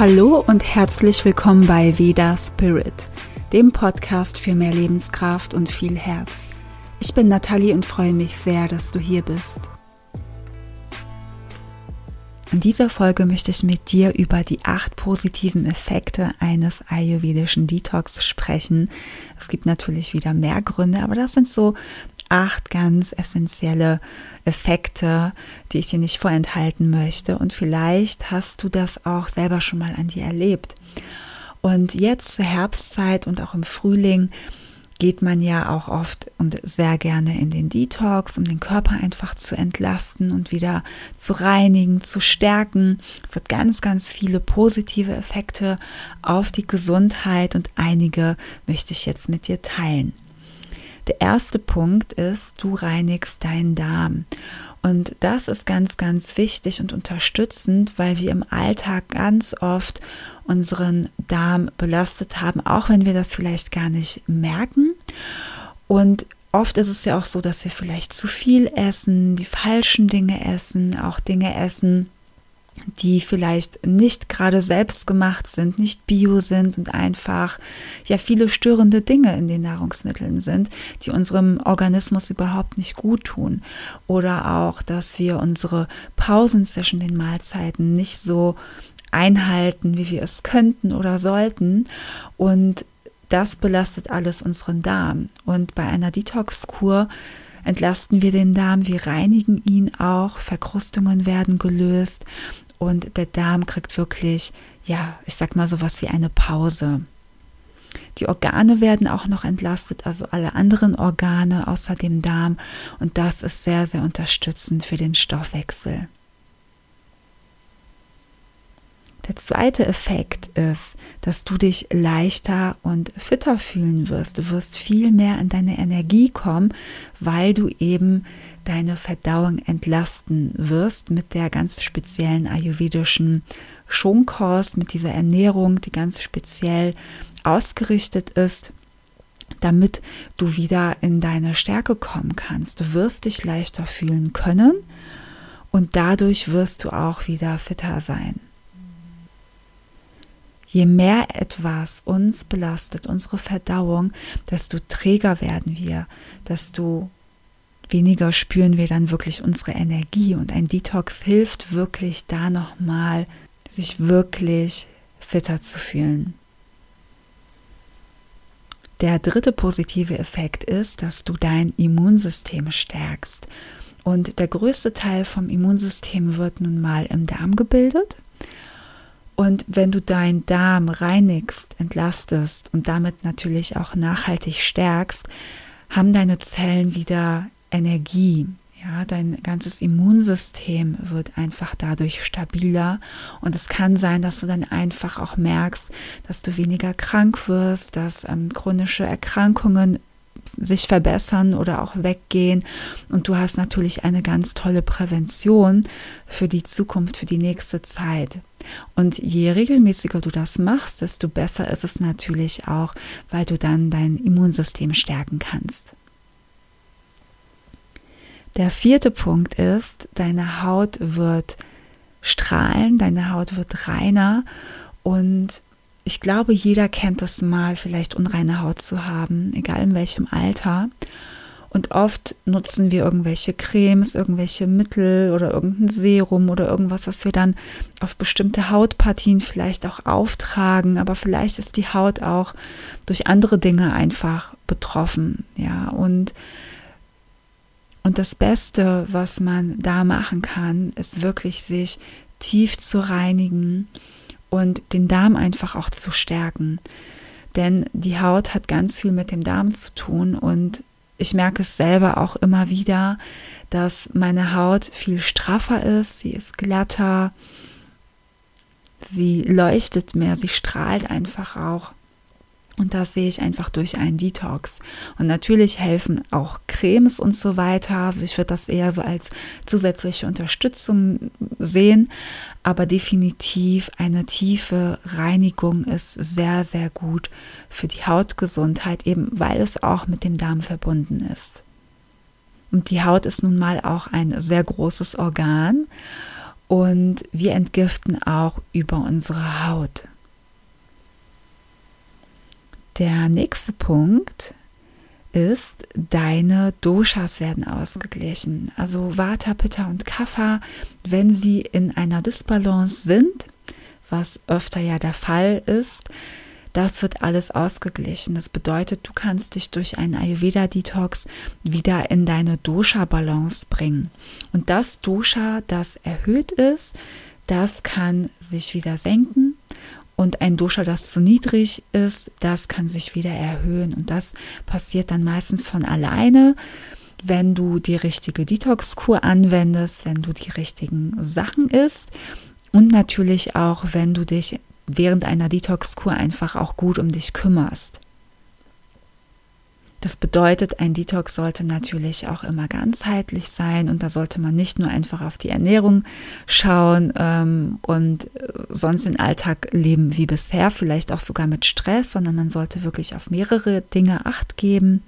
Hallo und herzlich willkommen bei Veda Spirit, dem Podcast für mehr Lebenskraft und viel Herz. Ich bin Nathalie und freue mich sehr, dass du hier bist. In dieser Folge möchte ich mit dir über die acht positiven Effekte eines ayurvedischen Detox sprechen. Es gibt natürlich wieder mehr Gründe, aber das sind so acht ganz essentielle Effekte, die ich dir nicht vorenthalten möchte. Und vielleicht hast du das auch selber schon mal an dir erlebt. Und jetzt zur Herbstzeit und auch im Frühling geht man ja auch oft und sehr gerne in den Detox, um den Körper einfach zu entlasten und wieder zu reinigen, zu stärken. Es hat ganz, ganz viele positive Effekte auf die Gesundheit und einige möchte ich jetzt mit dir teilen. Der erste Punkt ist, du reinigst deinen Darm. Und das ist ganz, ganz wichtig und unterstützend, weil wir im Alltag ganz oft unseren Darm belastet haben, auch wenn wir das vielleicht gar nicht merken. Und oft ist es ja auch so, dass wir vielleicht zu viel essen, die falschen Dinge essen, auch Dinge essen, die vielleicht nicht gerade selbst gemacht sind, nicht bio sind und einfach ja viele störende Dinge in den Nahrungsmitteln sind, die unserem Organismus überhaupt nicht gut tun. Oder auch, dass wir unsere Pausen zwischen den Mahlzeiten nicht so einhalten, wie wir es könnten oder sollten. Und das belastet alles unseren Darm. Und bei einer Detox-Kur entlasten wir den Darm, wir reinigen ihn auch, Verkrustungen werden gelöst und der Darm kriegt wirklich, ja, ich sag mal sowas wie eine Pause. Die Organe werden auch noch entlastet, also alle anderen Organe außer dem Darm und das ist sehr, sehr unterstützend für den Stoffwechsel. Der zweite Effekt ist, dass du dich leichter und fitter fühlen wirst. Du wirst viel mehr in deine Energie kommen, weil du eben deine Verdauung entlasten wirst mit der ganz speziellen ayurvedischen Schonkost, mit dieser Ernährung, die ganz speziell ausgerichtet ist damit du wieder in deine Stärke kommen kannst. Du wirst dich leichter fühlen können und dadurch wirst du auch wieder fitter sein. Je mehr etwas uns belastet, unsere Verdauung, desto träger werden wir, desto weniger spüren wir dann wirklich unsere Energie. Und ein Detox hilft wirklich da nochmal, sich wirklich fitter zu fühlen. Der dritte positive Effekt ist, dass du dein Immunsystem stärkst. Und der größte Teil vom Immunsystem wird nun mal im Darm gebildet. Und wenn du deinen Darm reinigst, entlastest und damit natürlich auch nachhaltig stärkst, haben deine Zellen wieder Energie. Ja, dein ganzes Immunsystem wird einfach dadurch stabiler und es kann sein, dass du dann einfach auch merkst, dass du weniger krank wirst, dass ähm, chronische Erkrankungen sich verbessern oder auch weggehen. Und du hast natürlich eine ganz tolle Prävention für die Zukunft, für die nächste Zeit. Und je regelmäßiger du das machst, desto besser ist es natürlich auch, weil du dann dein Immunsystem stärken kannst. Der vierte Punkt ist, deine Haut wird strahlen, deine Haut wird reiner und ich glaube, jeder kennt das mal, vielleicht unreine Haut zu haben, egal in welchem Alter. Und oft nutzen wir irgendwelche Cremes, irgendwelche Mittel oder irgendein Serum oder irgendwas, was wir dann auf bestimmte Hautpartien vielleicht auch auftragen. Aber vielleicht ist die Haut auch durch andere Dinge einfach betroffen. Ja, und, und das Beste, was man da machen kann, ist wirklich sich tief zu reinigen und den Darm einfach auch zu stärken. Denn die Haut hat ganz viel mit dem Darm zu tun und ich merke es selber auch immer wieder, dass meine Haut viel straffer ist, sie ist glatter, sie leuchtet mehr, sie strahlt einfach auch. Und das sehe ich einfach durch einen Detox. Und natürlich helfen auch Cremes und so weiter. Also ich würde das eher so als zusätzliche Unterstützung sehen. Aber definitiv eine tiefe Reinigung ist sehr, sehr gut für die Hautgesundheit, eben weil es auch mit dem Darm verbunden ist. Und die Haut ist nun mal auch ein sehr großes Organ. und wir entgiften auch über unsere Haut. Der nächste Punkt ist, deine Doshas werden ausgeglichen. Also Vata, Pitta und Kapha, wenn sie in einer Disbalance sind, was öfter ja der Fall ist, das wird alles ausgeglichen. Das bedeutet, du kannst dich durch einen Ayurveda-Detox wieder in deine Dosha-Balance bringen. Und das Dosha, das erhöht ist, das kann sich wieder senken. Und ein Dosha, das zu niedrig ist, das kann sich wieder erhöhen. Und das passiert dann meistens von alleine, wenn du die richtige Detox-Kur anwendest, wenn du die richtigen Sachen isst und natürlich auch, wenn du dich während einer Detox-Kur einfach auch gut um dich kümmerst. Das bedeutet, ein Detox sollte natürlich auch immer ganzheitlich sein und da sollte man nicht nur einfach auf die Ernährung schauen ähm, und äh, sonst den Alltag leben wie bisher, vielleicht auch sogar mit Stress, sondern man sollte wirklich auf mehrere Dinge acht geben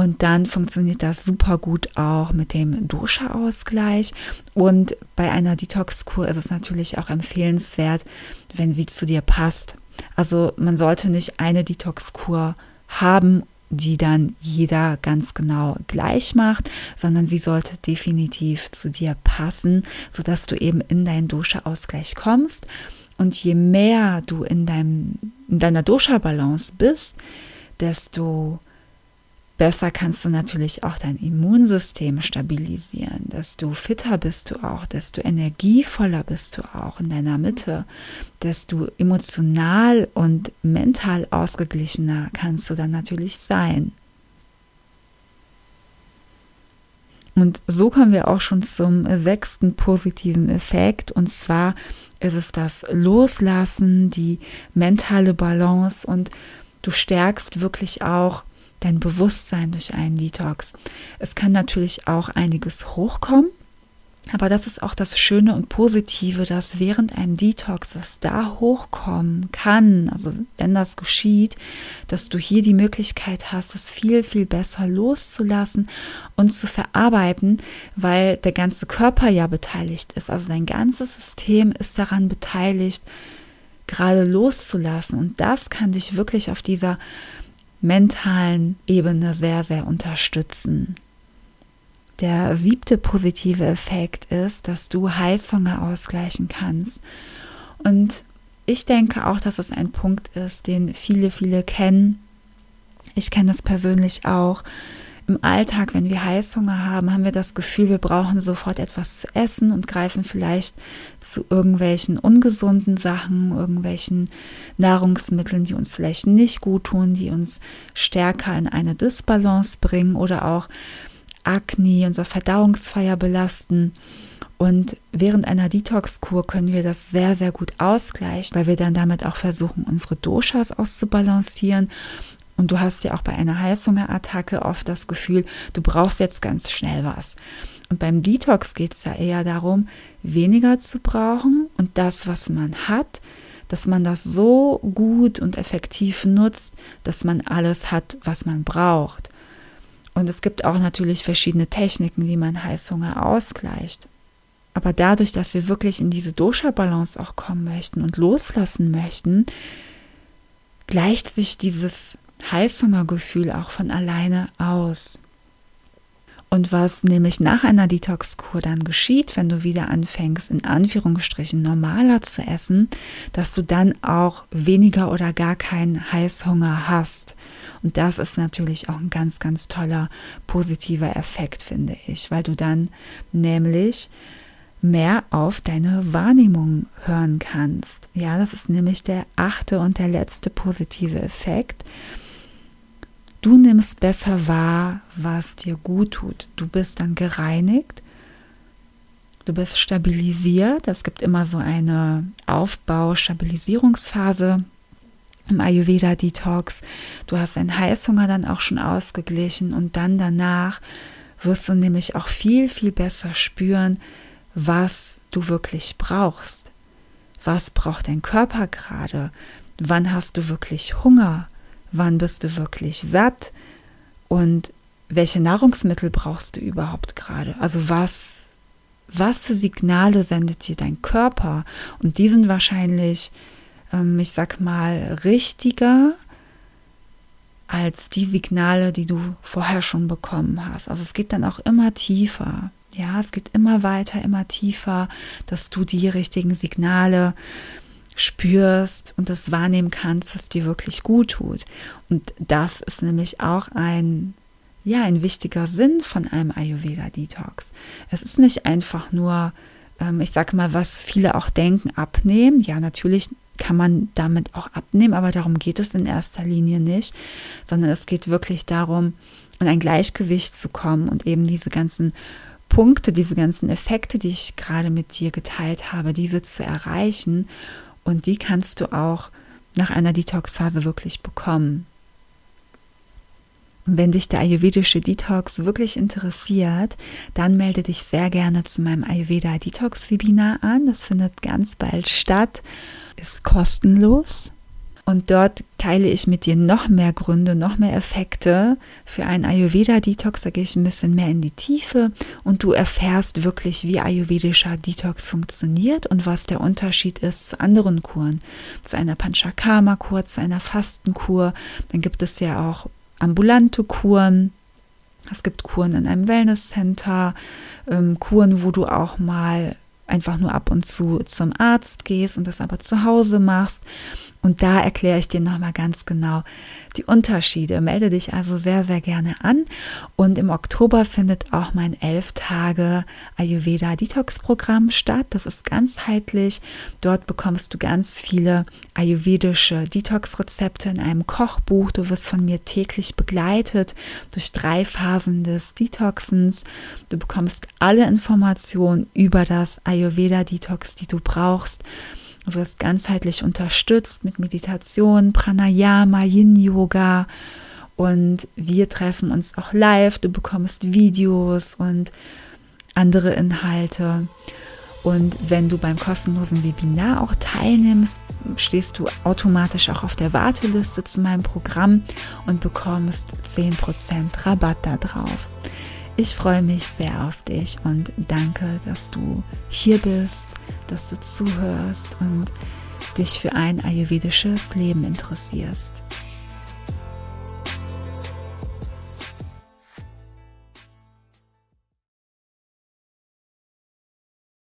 und dann funktioniert das super gut auch mit dem Dosha-Ausgleich. Und bei einer Detox-Kur ist es natürlich auch empfehlenswert, wenn sie zu dir passt. Also man sollte nicht eine Detox-Kur haben, die dann jeder ganz genau gleich macht, sondern sie sollte definitiv zu dir passen, sodass du eben in deinen Dosha-Ausgleich kommst. Und je mehr du in, deinem, in deiner Dosha-Balance bist, desto besser kannst du natürlich auch dein Immunsystem stabilisieren. Desto fitter bist du auch, desto energievoller bist du auch in deiner Mitte, desto emotional und mental ausgeglichener kannst du dann natürlich sein. Und so kommen wir auch schon zum sechsten positiven Effekt. Und zwar ist es das Loslassen, die mentale Balance und du stärkst wirklich auch dein Bewusstsein durch einen Detox. Es kann natürlich auch einiges hochkommen, aber das ist auch das Schöne und Positive, dass während einem Detox, was da hochkommen kann, also wenn das geschieht, dass du hier die Möglichkeit hast, es viel, viel besser loszulassen und zu verarbeiten, weil der ganze Körper ja beteiligt ist. Also dein ganzes System ist daran beteiligt, gerade loszulassen. Und das kann dich wirklich auf dieser mentalen Ebene sehr, sehr unterstützen. Der siebte positive Effekt ist, dass du Heißhunger ausgleichen kannst. Und ich denke auch, dass es ein Punkt ist, den viele, viele kennen. Ich kenne es persönlich auch im Alltag, wenn wir Heißhunger haben, haben wir das Gefühl, wir brauchen sofort etwas zu essen und greifen vielleicht zu irgendwelchen ungesunden Sachen, irgendwelchen Nahrungsmitteln, die uns vielleicht nicht gut tun, die uns stärker in eine Disbalance bringen oder auch Akne, unser Verdauungsfeuer belasten. Und während einer Detox-Kur können wir das sehr, sehr gut ausgleichen, weil wir dann damit auch versuchen, unsere Doshas auszubalancieren und du hast ja auch bei einer Heißhungerattacke oft das Gefühl, du brauchst jetzt ganz schnell was. Und beim Detox geht es ja eher darum, weniger zu brauchen und das, was man hat, dass man das so gut und effektiv nutzt, dass man alles hat, was man braucht. Und es gibt auch natürlich verschiedene Techniken, wie man Heißhunger ausgleicht. Aber dadurch, dass wir wirklich in diese Dosha-Balance auch kommen möchten und loslassen möchten, gleicht sich dieses Heißhungergefühl auch von alleine aus. Und was nämlich nach einer Detox-Kur dann geschieht, wenn du wieder anfängst, in Anführungsstrichen normaler zu essen, dass du dann auch weniger oder gar keinen Heißhunger hast. Und das ist natürlich auch ein ganz, ganz toller positiver Effekt, finde ich, weil du dann nämlich mehr auf deine Wahrnehmung hören kannst. Ja, das ist nämlich der achte und der letzte positive Effekt Du nimmst besser wahr, was dir gut tut. Du bist dann gereinigt. Du bist stabilisiert. Es gibt immer so eine Aufbau-Stabilisierungsphase im Ayurveda-Detox. Du hast deinen Heißhunger dann auch schon ausgeglichen und dann danach wirst du nämlich auch viel, viel besser spüren, was du wirklich brauchst. Was braucht dein Körper gerade? Wann hast du wirklich Hunger? Wann bist du wirklich satt und welche Nahrungsmittel brauchst du überhaupt gerade? Also was was für Signale sendet dir dein Körper? Und die sind wahrscheinlich, ähm, ich sag mal, richtiger als die Signale, die du vorher schon bekommen hast. Also es geht dann auch immer tiefer. Ja, es geht immer weiter, immer tiefer, dass du die richtigen Signale spürst und das wahrnehmen kannst, was dir wirklich gut tut. Und das ist nämlich auch ein ja, ein wichtiger Sinn von einem Ayurveda-Detox. Es ist nicht einfach nur, ähm, ich sage mal, was viele auch denken, abnehmen. Ja, natürlich kann man damit auch abnehmen, aber darum geht es in erster Linie nicht, sondern es geht wirklich darum, in ein Gleichgewicht zu kommen und eben diese ganzen Punkte, diese ganzen Effekte, die ich gerade mit dir geteilt habe, diese zu erreichen. Und die kannst du auch nach einer Detox-Phase wirklich bekommen. Und wenn dich der ayurvedische Detox wirklich interessiert, dann melde dich sehr gerne zu meinem Ayurveda Detox Webinar an. Das findet ganz bald statt, ist kostenlos. Und dort teile ich mit dir noch mehr Gründe, noch mehr Effekte für einen Ayurveda-Detox. Da gehe ich ein bisschen mehr in die Tiefe und du erfährst wirklich, wie ayurvedischer Detox funktioniert und was der Unterschied ist zu anderen Kuren. Zu einer Panchakarma-Kur, zu einer Fastenkur. Dann gibt es ja auch ambulante Kuren. Es gibt Kuren in einem Wellnesscenter, ähm, Kuren, wo du auch mal einfach nur ab und zu zum Arzt gehst und das aber zu Hause machst. Und da erkläre ich dir nochmal ganz genau die Unterschiede. Melde dich also sehr, sehr gerne an. Und im Oktober findet auch mein elf Tage Ayurveda Detox Programm statt. Das ist ganzheitlich. Dort bekommst du ganz viele ayurvedische Detox Rezepte in einem Kochbuch. Du wirst von mir täglich begleitet durch drei Phasen des Detoxens. Du bekommst alle Informationen über das Ayurveda Detox, die du brauchst. Du wirst ganzheitlich unterstützt mit Meditation, Pranayama, Yin-Yoga und wir treffen uns auch live. Du bekommst Videos und andere Inhalte. Und wenn du beim kostenlosen Webinar auch teilnimmst, stehst du automatisch auch auf der Warteliste zu meinem Programm und bekommst 10% Rabatt da drauf. Ich freue mich sehr auf dich und danke, dass du hier bist, dass du zuhörst und dich für ein ayurvedisches Leben interessierst.